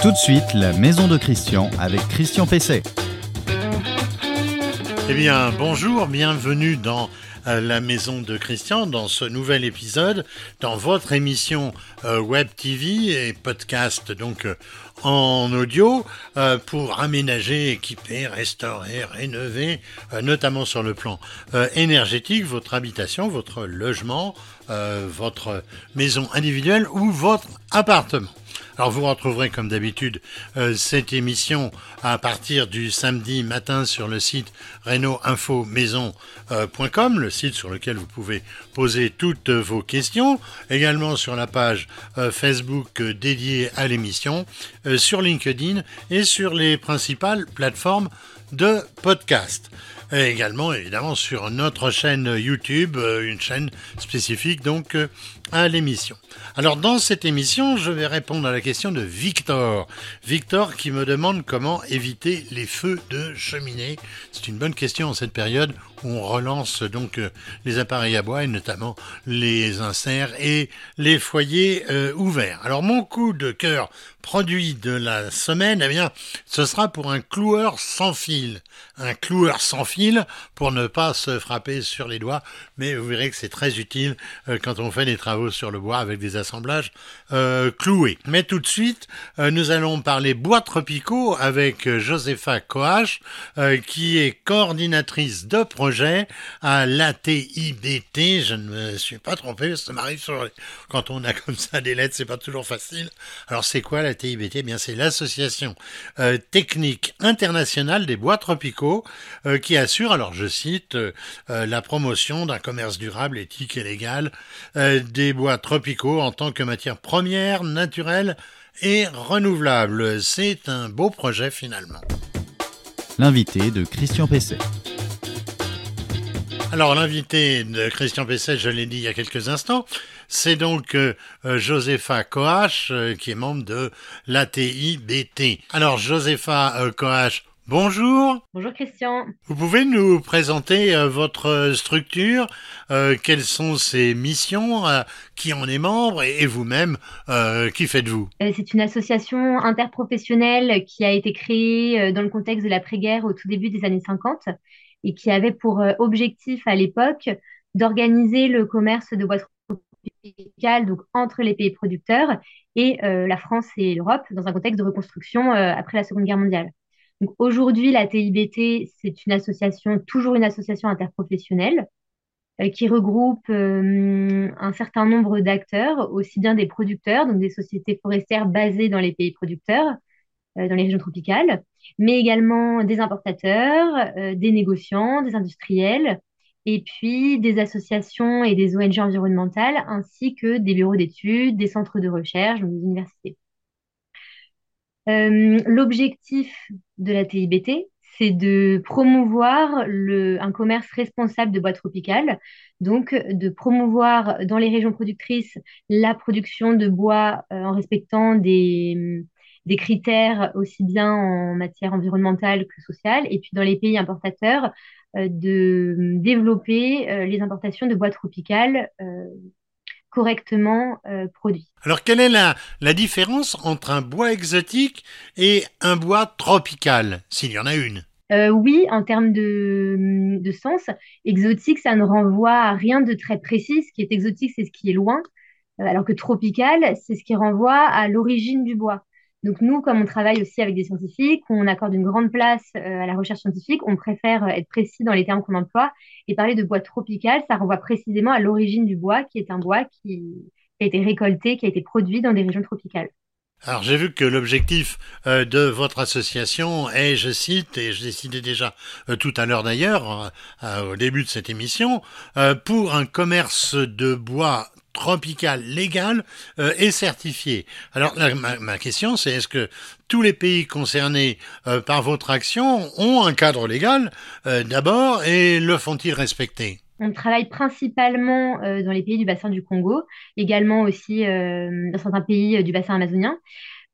Tout de suite, la maison de Christian avec Christian Pesset. Eh bien, bonjour, bienvenue dans euh, la maison de Christian, dans ce nouvel épisode, dans votre émission euh, Web TV et podcast, donc euh, en audio, pour aménager, équiper, restaurer, rénover, notamment sur le plan énergétique, votre habitation, votre logement, votre maison individuelle ou votre appartement. Alors vous retrouverez comme d'habitude euh, cette émission à partir du samedi matin sur le site reno-info-maison.com, euh, le site sur lequel vous pouvez poser toutes vos questions, également sur la page euh, Facebook dédiée à l'émission, sur LinkedIn et sur les principales plateformes de podcast. Et également évidemment sur notre chaîne YouTube, une chaîne spécifique donc à l'émission. Alors dans cette émission, je vais répondre à la question de Victor. Victor qui me demande comment éviter les feux de cheminée. C'est une bonne question en cette période on relance donc euh, les appareils à bois et notamment les inserts et les foyers euh, ouverts. Alors mon coup de cœur produit de la semaine, eh bien, ce sera pour un cloueur sans fil. Un cloueur sans fil pour ne pas se frapper sur les doigts, mais vous verrez que c'est très utile euh, quand on fait des travaux sur le bois avec des assemblages cloués. Mais tout de suite, nous allons parler bois tropicaux avec Josepha Coach, qui est coordinatrice de projet à l'ATIBT. Je ne me suis pas trompé, ça m'arrive quand on a comme ça des lettres, c'est pas toujours facile. Alors c'est quoi l'ATIBT eh Bien, c'est l'association technique internationale des bois tropicaux qui assure, alors je cite, la promotion d'un commerce durable, éthique et légal des bois tropicaux en tant que matière première, naturelle et renouvelable. C'est un beau projet finalement. L'invité de Christian Pesset. Alors l'invité de Christian Pesset, je l'ai dit il y a quelques instants, c'est donc euh, Josepha Coach, euh, qui est membre de l'ATIBT. Alors Josepha euh, Bonjour. Bonjour Christian. Vous pouvez nous présenter euh, votre structure, euh, quelles sont ses missions, euh, qui en est membre et, vous-même, qui faites-vous? C'est une association interprofessionnelle qui a été créée dans le contexte de l'après-guerre au tout début des années 50 et qui avait pour objectif à l'époque d'organiser le commerce de bois tropicales donc entre les pays producteurs et la France et l'Europe dans un contexte de reconstruction après la Seconde Guerre mondiale. Aujourd'hui, la TIBT, c'est une association, toujours une association interprofessionnelle, euh, qui regroupe euh, un certain nombre d'acteurs, aussi bien des producteurs, donc des sociétés forestières basées dans les pays producteurs, euh, dans les régions tropicales, mais également des importateurs, des négociants, des industriels, et puis des associations et des ONG environnementales, ainsi que des bureaux d'études, des centres de recherche, des universités. Euh, l'objectif de la TIBT, c'est de promouvoir le, un commerce responsable de bois tropicales, donc de promouvoir dans les régions productrices la production de bois euh, en respectant des, des critères aussi bien en matière environnementale que sociale, et puis dans les pays importateurs, euh, de développer les importations de bois tropicales correctement euh, produit. Alors quelle est la, la différence entre un bois exotique et un bois tropical, s'il y en a une? Euh, oui, en termes de, de, sens, exotique, ça ne renvoie à rien de très précis. Ce qui est exotique, c'est ce qui est loin, euh, alors que tropical, c'est ce qui renvoie à l'origine du bois. Donc nous, comme on travaille aussi avec des scientifiques, on accorde une grande place euh, à la recherche scientifique, on préfère euh, être précis dans les termes qu'on emploie et parler de bois tropical, ça renvoie précisément à l'origine du bois, qui est un bois qui a été récolté, qui a été produit dans des régions tropicales. Alors j'ai vu que l'objectif euh, de votre association est, je cite, et je décidais déjà tout à l'heure d'ailleurs, au début de cette émission, pour un commerce de bois tropical légal euh, et certifié. Alors ma, question c'est est-ce que tous les pays concernés euh, par votre action ont un cadre légal euh, d'abord et le font-ils respecter? On travaille principalement dans les pays du bassin du Congo, également aussi dans certains pays du bassin amazonien.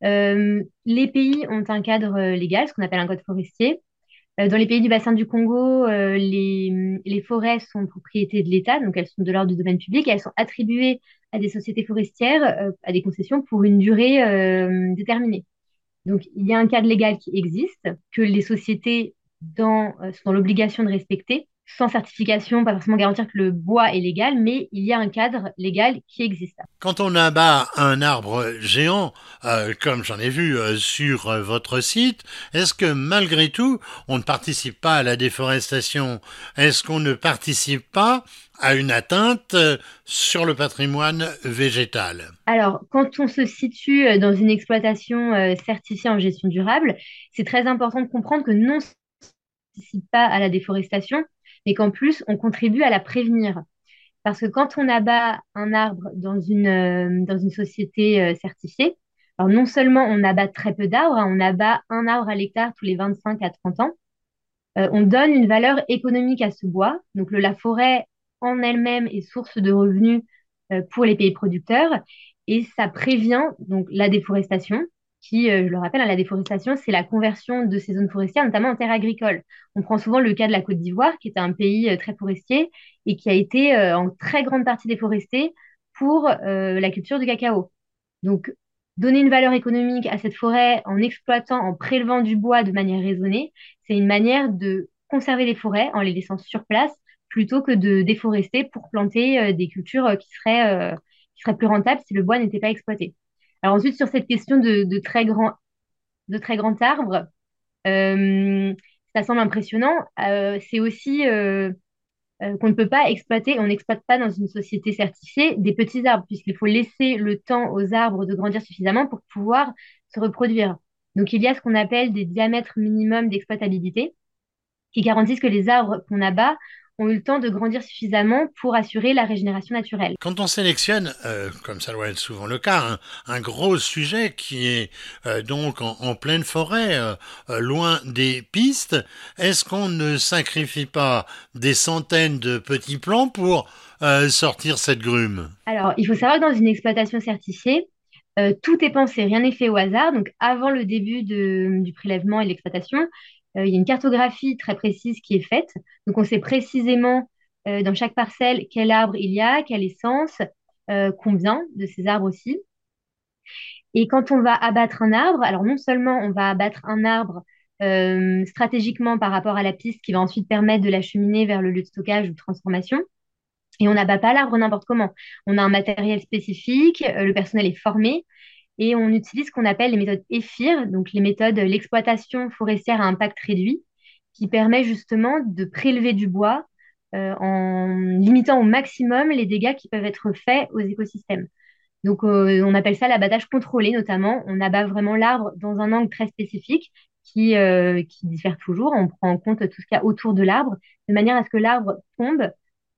les pays ont un cadre légal, ce qu'on appelle un code forestier, euh, dans les pays du bassin du Congo, euh, les, les, forêts sont propriété de l'État, donc elles sont de l'ordre du domaine public elles sont attribuées à des sociétés forestières, euh, à des concessions pour une durée déterminée. Donc, il y a un cadre légal qui existe, que les sociétés dans, sont dans l'obligation de respecter sans certification, pas forcément garantir que le bois est légal, mais il y a un cadre légal qui existe. Quand on abat un arbre géant, euh, comme j'en ai vu euh, sur euh, votre site, est-ce que malgré tout, on ne participe pas à la déforestation? Est-ce qu'on ne participe pas à une atteinte sur le patrimoine végétal? Alors, quand on se situe dans une exploitation certifiée en gestion durable, c'est très important de comprendre que non participe pas à la déforestation, mais qu'en plus, on contribue à la prévenir. Parce que quand on abat un arbre dans une, euh, dans une société euh, certifiée, alors non seulement on abat très peu d'arbres, hein, on abat un arbre à l'hectare tous les 25 à 30 ans, euh, on donne une valeur économique à ce bois. Donc la forêt en elle-même est source de revenus pour les pays producteurs et ça prévient donc la déforestation qui, euh, je le rappelle, à hein, la déforestation, c'est la conversion de ces zones forestières, notamment en terres agricoles. On prend souvent le cas de la Côte d'Ivoire, qui est un pays euh, très forestier et qui a été euh, en très grande partie déforesté pour la culture du cacao. Donc, donner une valeur économique à cette forêt en exploitant, en prélevant du bois de manière raisonnée, c'est une manière de conserver les forêts en les laissant sur place plutôt que de déforester pour planter des cultures qui seraient, qui seraient plus rentables si le bois n'était pas exploité. Alors ensuite, sur cette question de, très, grand, de arbre, euh, ça semble impressionnant. Euh, c'est aussi euh, qu'on ne peut pas exploiter, on n'exploite pas dans une société certifiée des petits arbres, puisqu'il faut laisser le temps aux arbres de grandir suffisamment pour pouvoir se reproduire. Donc il y a ce qu'on appelle des diamètres minimums d'exploitabilité qui garantissent que les arbres qu'on abat ont eu le temps de grandir suffisamment pour assurer la régénération naturelle. Quand on sélectionne, euh, comme ça doit être souvent le cas, un, gros sujet qui est euh, donc en, pleine forêt, euh, loin des pistes, est-ce qu'on ne sacrifie pas des centaines de petits plants pour sortir cette grume? Alors, il faut savoir que dans une exploitation certifiée, tout est pensé, rien n'est fait au hasard. Donc, avant le début du prélèvement et de l'exploitation, il y a une cartographie très précise qui est faite. Donc, on sait précisément euh, dans chaque parcelle quel arbre il y a, quelle essence, euh, combien de ces arbres aussi. Et quand on va abattre un arbre, alors non seulement on va abattre un arbre stratégiquement par rapport à la piste qui va ensuite permettre de l'acheminer vers le lieu de stockage ou de transformation, et on n'abat pas l'arbre n'importe comment. On a un matériel spécifique, le personnel est formé, et on utilise ce qu'on appelle les méthodes EFIR, donc les méthodes l'exploitation forestière à impact réduit, qui permet justement de prélever du bois euh, en limitant au maximum les dégâts qui peuvent être faits aux écosystèmes. Donc euh, on appelle ça l'abattage contrôlé notamment. On abat vraiment l'arbre dans un angle très spécifique qui, euh, qui diffère toujours. On prend en compte tout ce qu'il y a autour de l'arbre de manière à ce que l'arbre tombe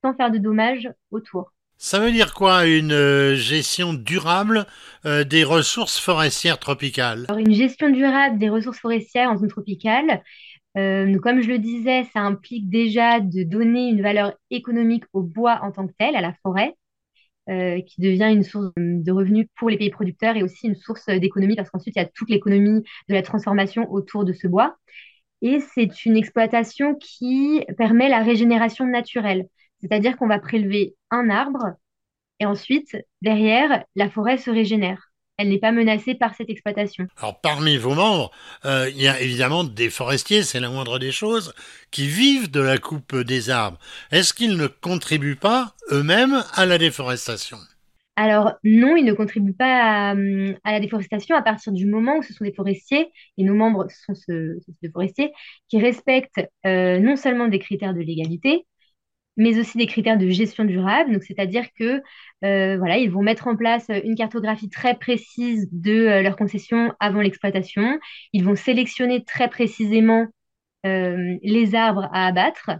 sans faire de dommages autour. Ça veut dire quoi une euh, gestion durable euh, des ressources forestières tropicales? Alors, Une gestion durable des ressources forestières en zone tropicale, euh, comme je le disais, ça implique déjà de donner une valeur économique au bois en tant que tel, à la forêt, qui devient une source de revenus pour les pays producteurs et aussi une source d'économie parce qu'ensuite il y a toute l'économie de la transformation autour de ce bois. Et c'est une exploitation qui permet la régénération naturelle. C'est-à-dire qu'on va prélever un arbre et ensuite, derrière, la forêt se régénère. Elle n'est pas menacée par cette exploitation. Alors parmi vos membres, euh, il y a évidemment des forestiers, c'est la moindre des choses, qui vivent de la coupe des arbres. Est-ce qu'ils ne contribuent pas eux-mêmes à la déforestation? Alors non, ils ne contribuent pas à, la déforestation à partir du moment où ce sont des forestiers, et nos membres sont, ce, des forestiers, qui respectent euh, non seulement des critères de légalité, mais aussi des critères de gestion durable. C'est-à-dire que euh, voilà, ils vont mettre en place une cartographie très précise de euh, leur concession avant l'exploitation. Ils vont sélectionner très précisément euh, les arbres à abattre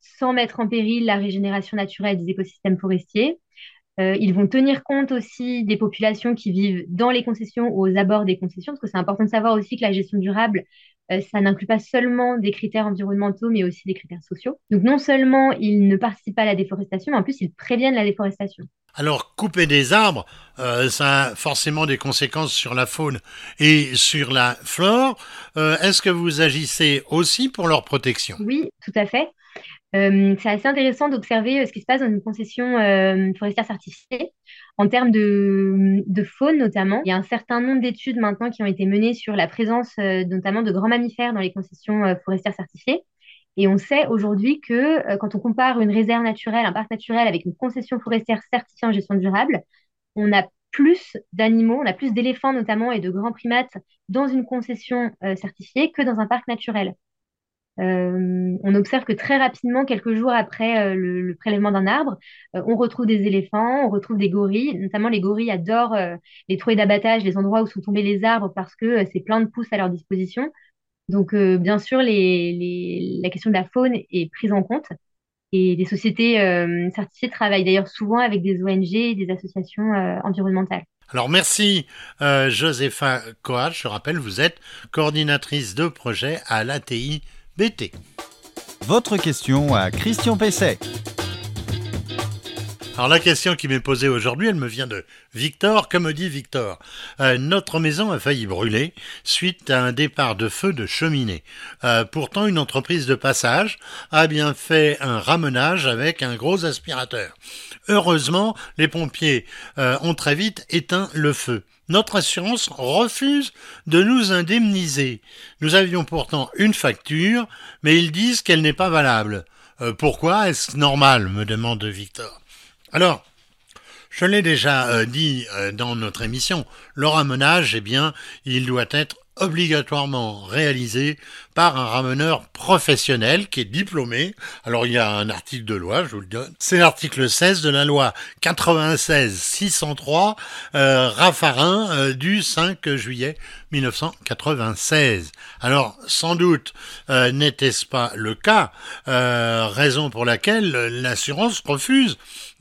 sans mettre en péril la régénération naturelle des écosystèmes forestiers. ils vont tenir compte aussi des populations qui vivent dans les concessions ou aux abords des concessions, parce que c'est important de savoir aussi que la gestion durable, euh, ça n'inclut pas seulement des critères environnementaux, mais aussi des critères sociaux. Donc non seulement ils ne participent pas à la déforestation, mais en plus ils préviennent la déforestation. Alors, couper des arbres, euh, ça a forcément des conséquences sur la faune et sur la flore. Euh, est-ce que vous agissez aussi pour leur protection? Oui, tout à fait. c'est assez intéressant d'observer ce qui se passe dans une concession forestière certifiée. En termes de, faune notamment, il y a un certain nombre d'études maintenant qui ont été menées sur la présence euh, notamment de grands mammifères dans les concessions euh, forestières certifiées. Et on sait aujourd'hui que euh, quand on compare une réserve naturelle, un parc naturel avec une concession forestière certifiée en gestion durable, on a plus d'animaux, on a plus d'éléphants notamment et de grands primates dans une concession certifiée que dans un parc naturel. Euh, on observe que très rapidement, quelques jours après euh, le, prélèvement d'un arbre, euh, on retrouve des éléphants, on retrouve des gorilles. Notamment, les gorilles adorent les trouées d'abattage, les endroits où sont tombés les arbres parce que c'est plein de pousses à leur disposition. Donc, bien sûr, la question de la faune est prise en compte. Et les sociétés certifiées travaillent d'ailleurs souvent avec des ONG et des associations environnementales. Alors merci Josépha Coach, je rappelle, vous êtes coordinatrice de projet à l'ATI BT. Votre question à Christian Pesset. Alors la question qui m'est posée aujourd'hui, elle me vient de Victor. Comme dit Victor, euh, notre maison a failli brûler suite à un départ de feu de cheminée. Euh, pourtant, une entreprise de passage a bien fait un ramenage avec un gros aspirateur. Heureusement, les pompiers euh, ont très vite éteint le feu notre assurance refuse de nous indemniser. Nous avions pourtant une facture, mais ils disent qu'elle n'est pas valable. Pourquoi? Est-ce normal? me demande Victor. Alors, je l'ai déjà euh, dit euh, dans notre émission, le ramenage, eh bien, il doit être obligatoirement réalisé par un rameneur professionnel qui est diplômé. Alors il y a un article de loi, je vous le donne. C'est l'article 16 de la loi 96-603 euh, Raffarin euh, du 5 juillet 1996. Alors sans doute euh, n'était-ce pas le cas, raison pour laquelle l'assurance refuse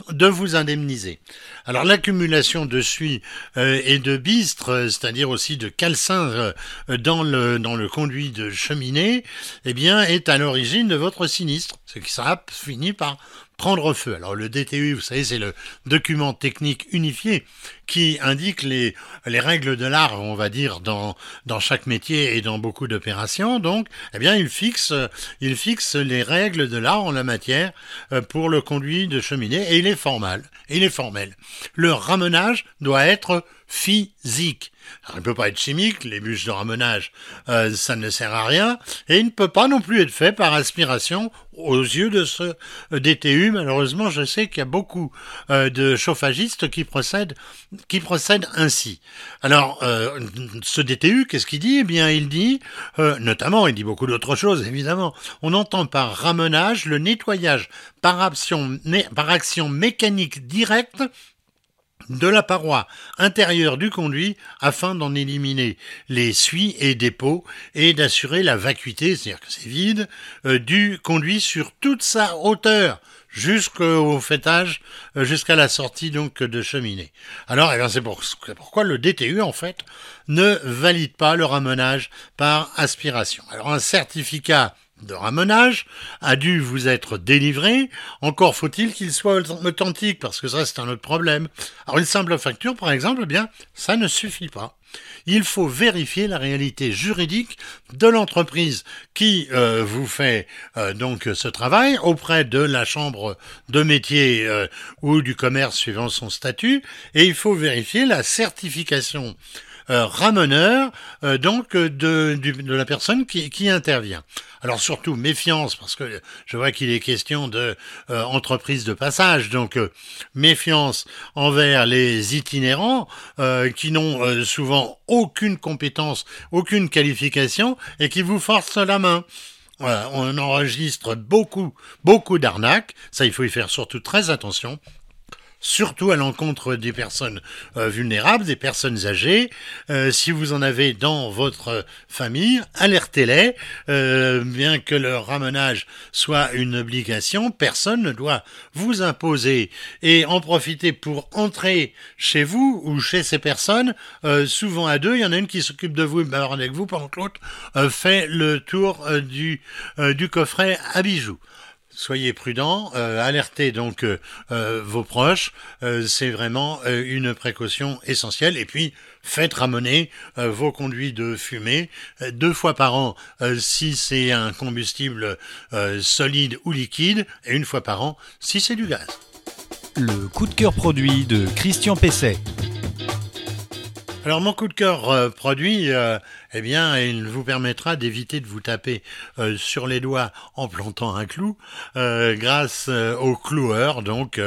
de vous indemniser. Alors l'accumulation de suie et de bistre, c'est-à-dire aussi de calcin dans le dans le conduit de chemin eh bien, est à l'origine de votre sinistre, ce qui sera fini par prendre feu. Alors le DTU, vous savez, c'est le document technique unifié qui indique les, les règles de l'art, on va dire, dans, dans chaque métier et dans beaucoup d'opérations. Donc, eh bien, il fixe, il fixe les règles de l'art en la matière euh, pour le conduit de cheminée et il est formel. Et il est formel. Le ramenage doit être physique. Il ne peut pas être chimique, les bûches de ramenage, euh, ça ne sert à rien, et il ne peut pas non plus être fait par aspiration aux yeux de ce DTU. Malheureusement, je sais qu'il y a beaucoup euh, de chauffagistes qui procèdent, ainsi. Alors, euh, ce DTU, qu'est-ce qu'il dit? Eh bien, il dit, notamment, il dit beaucoup d'autres choses, évidemment. On entend par ramenage le nettoyage par action mécanique directe de la paroi intérieure du conduit afin d'en éliminer les suies et dépôts et d'assurer la vacuité, c'est-à-dire que c'est vide, euh, du conduit sur toute sa hauteur jusqu'au fêtage, euh, jusqu'à la sortie donc de cheminée. Alors, eh bien, c'est pourquoi le DTU, en fait, ne valide pas le ramenage par aspiration. Alors, un certificat de ramenage a dû vous être délivré. Encore faut-il qu'il soit authentique, parce que ça, c'est un autre problème. Alors, une simple facture, par exemple, eh bien, ça ne suffit pas. Il faut vérifier la réalité juridique de l'entreprise qui euh, vous fait euh, donc ce travail auprès de la chambre de métier euh, ou du commerce suivant son statut, et il faut vérifier la certification euh, rameneur euh, donc de, de, la personne qui, qui, intervient. Alors surtout méfiance parce que je vois qu'il est question de euh, entreprise de passage, donc méfiance envers les itinérants qui n'ont souvent aucune compétence, aucune qualification et qui vous forcent la main. On enregistre beaucoup, beaucoup d'arnaques. Ça, il faut y faire surtout très attention surtout à l'encontre des personnes euh, vulnérables, des personnes âgées. Euh, si vous en avez dans votre famille, alertez-les. Euh, bien que le ramenage soit une obligation, personne ne doit vous imposer et en profiter pour entrer chez vous ou chez ces personnes. souvent à deux, il y en a une qui s'occupe de vous et avec vous pendant que l'autre fait le tour du, du coffret à bijoux soyez prudents, euh, alertez donc euh, euh, vos proches, c'est vraiment une précaution essentielle. Et puis, faites ramener vos conduits de fumée deux fois par an si c'est un combustible solide ou liquide, et une fois par an si c'est du gaz. Le coup de cœur produit de Christian Pesset. Alors mon coup de cœur produit, eh bien, il vous permettra d'éviter de vous taper euh, sur les doigts en plantant un clou, grâce au cloueur, donc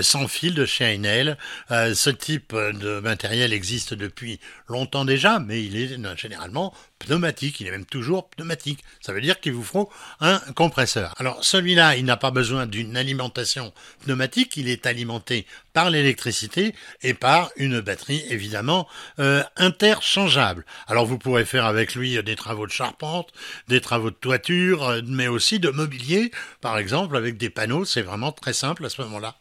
sans fil de chez Einel. ce type de matériel existe depuis longtemps déjà, mais il est généralement pneumatique, il est même toujours pneumatique. Ça veut dire qu'il vous faut un compresseur. Alors celui-là, il n'a pas besoin d'une alimentation pneumatique, il est alimenté par l'électricité et par une batterie évidemment euh, interchangeable. Alors vous pourrez faire avec lui des travaux de charpente, des travaux de toiture, euh, mais aussi de mobilier, par exemple avec des panneaux. C'est vraiment très simple à ce moment-là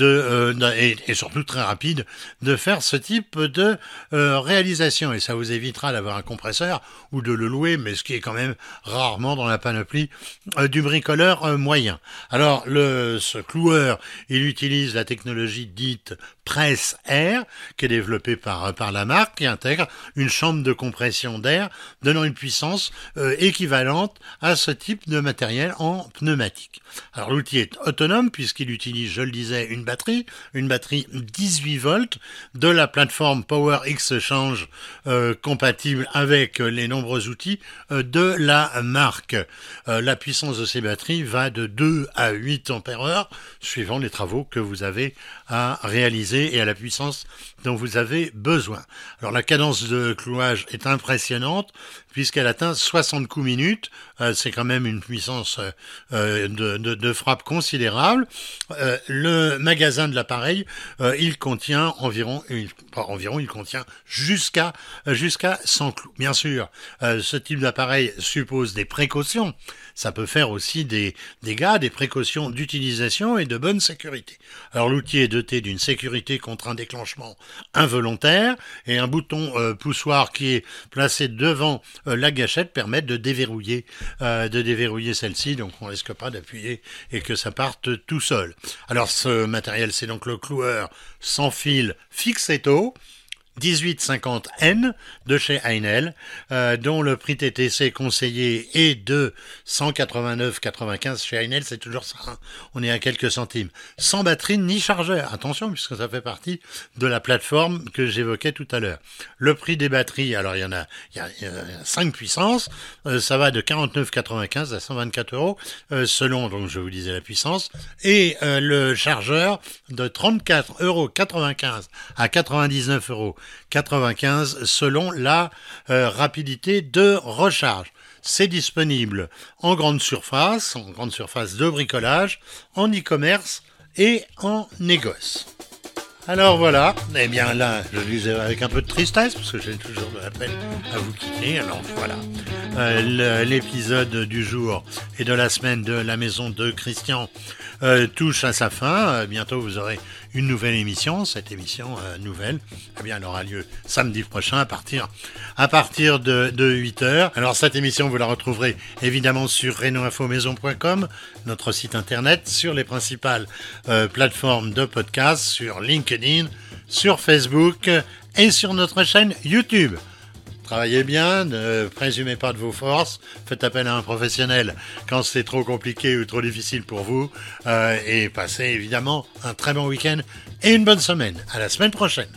euh, et, surtout très rapide de faire ce type de réalisation et ça vous évitera d'avoir un compresseur ou de le louer, mais ce qui est quand même rarement dans la panoplie euh, du bricoleur euh, moyen. Alors, le, ce cloueur, il utilise la technologie dite presse air, qui est développée par, par la marque, qui intègre une chambre de compression d'air, donnant une puissance euh, équivalente à ce type de matériel en pneumatique. Alors l'outil est autonome puisqu'il utilise, je le disais, une batterie, une batterie 18 volts de la plateforme Power Exchange euh, compatible avec les outils euh, de la marque. la puissance de ces batteries va de 2 à 8 ampères suivant les travaux que vous avez à réaliser et à la puissance dont vous avez besoin. Alors la cadence de clouage est impressionnante puisqu'elle atteint 60 coups minutes. Euh, c'est quand même une puissance euh, de, frappe considérable. Euh, le magasin de l'appareil, il contient environ, environ, il contient jusqu'à jusqu'à 100 clous. Bien sûr, ce type d'appareil suppose des précautions. Ça peut faire aussi des dégâts, des précautions d'utilisation et de bonne sécurité. Alors l'outil est doté d'une sécurité contre un déclenchement involontaire et un bouton poussoir qui est placé devant euh, la gâchette permet de déverrouiller, euh, celle-ci, donc on risque pas d'appuyer et que ça parte tout seul. Alors ce matériel, c'est donc le cloueur sans fil Fixetto. 1850N de chez Heinel, euh, dont le prix TTC conseillé est de 189,95 chez Heinel, c'est toujours ça, hein. on est à quelques centimes. Sans batterie ni chargeur, attention puisque ça fait partie de la plateforme que j'évoquais tout à l'heure. Le prix des batteries, alors il y en a, il y a, 5 puissances, euh, ça va de 49,95 à 124 euros, euh, selon, donc je vous disais la puissance, et le chargeur de 34,95 euros à 99 euros 95 selon la euh, rapidité de recharge. C'est disponible en grande surface, en grande surface de bricolage, en e-commerce et en négoce. Alors voilà, eh bien là, je disais avec un peu de tristesse, parce que j'ai toujours de la peine à vous quitter. Alors voilà, euh, l'épisode du jour et de la semaine de la maison de Christian euh, touche à sa fin. Bientôt, vous aurez une nouvelle émission. Cette émission euh, nouvelle, eh bien, elle aura lieu samedi prochain à partir, à partir de, de 8 heures. Alors, cette émission, vous la retrouverez évidemment sur renoinfomaison.com, notre site internet, sur les principales plateformes de podcast, sur LinkedIn, sur Facebook et sur notre chaîne YouTube. Travaillez bien, ne présumez pas de vos forces, faites appel à un professionnel quand c'est trop compliqué ou trop difficile pour vous, euh, et passez évidemment un très bon week-end et une bonne semaine. À la semaine prochaine.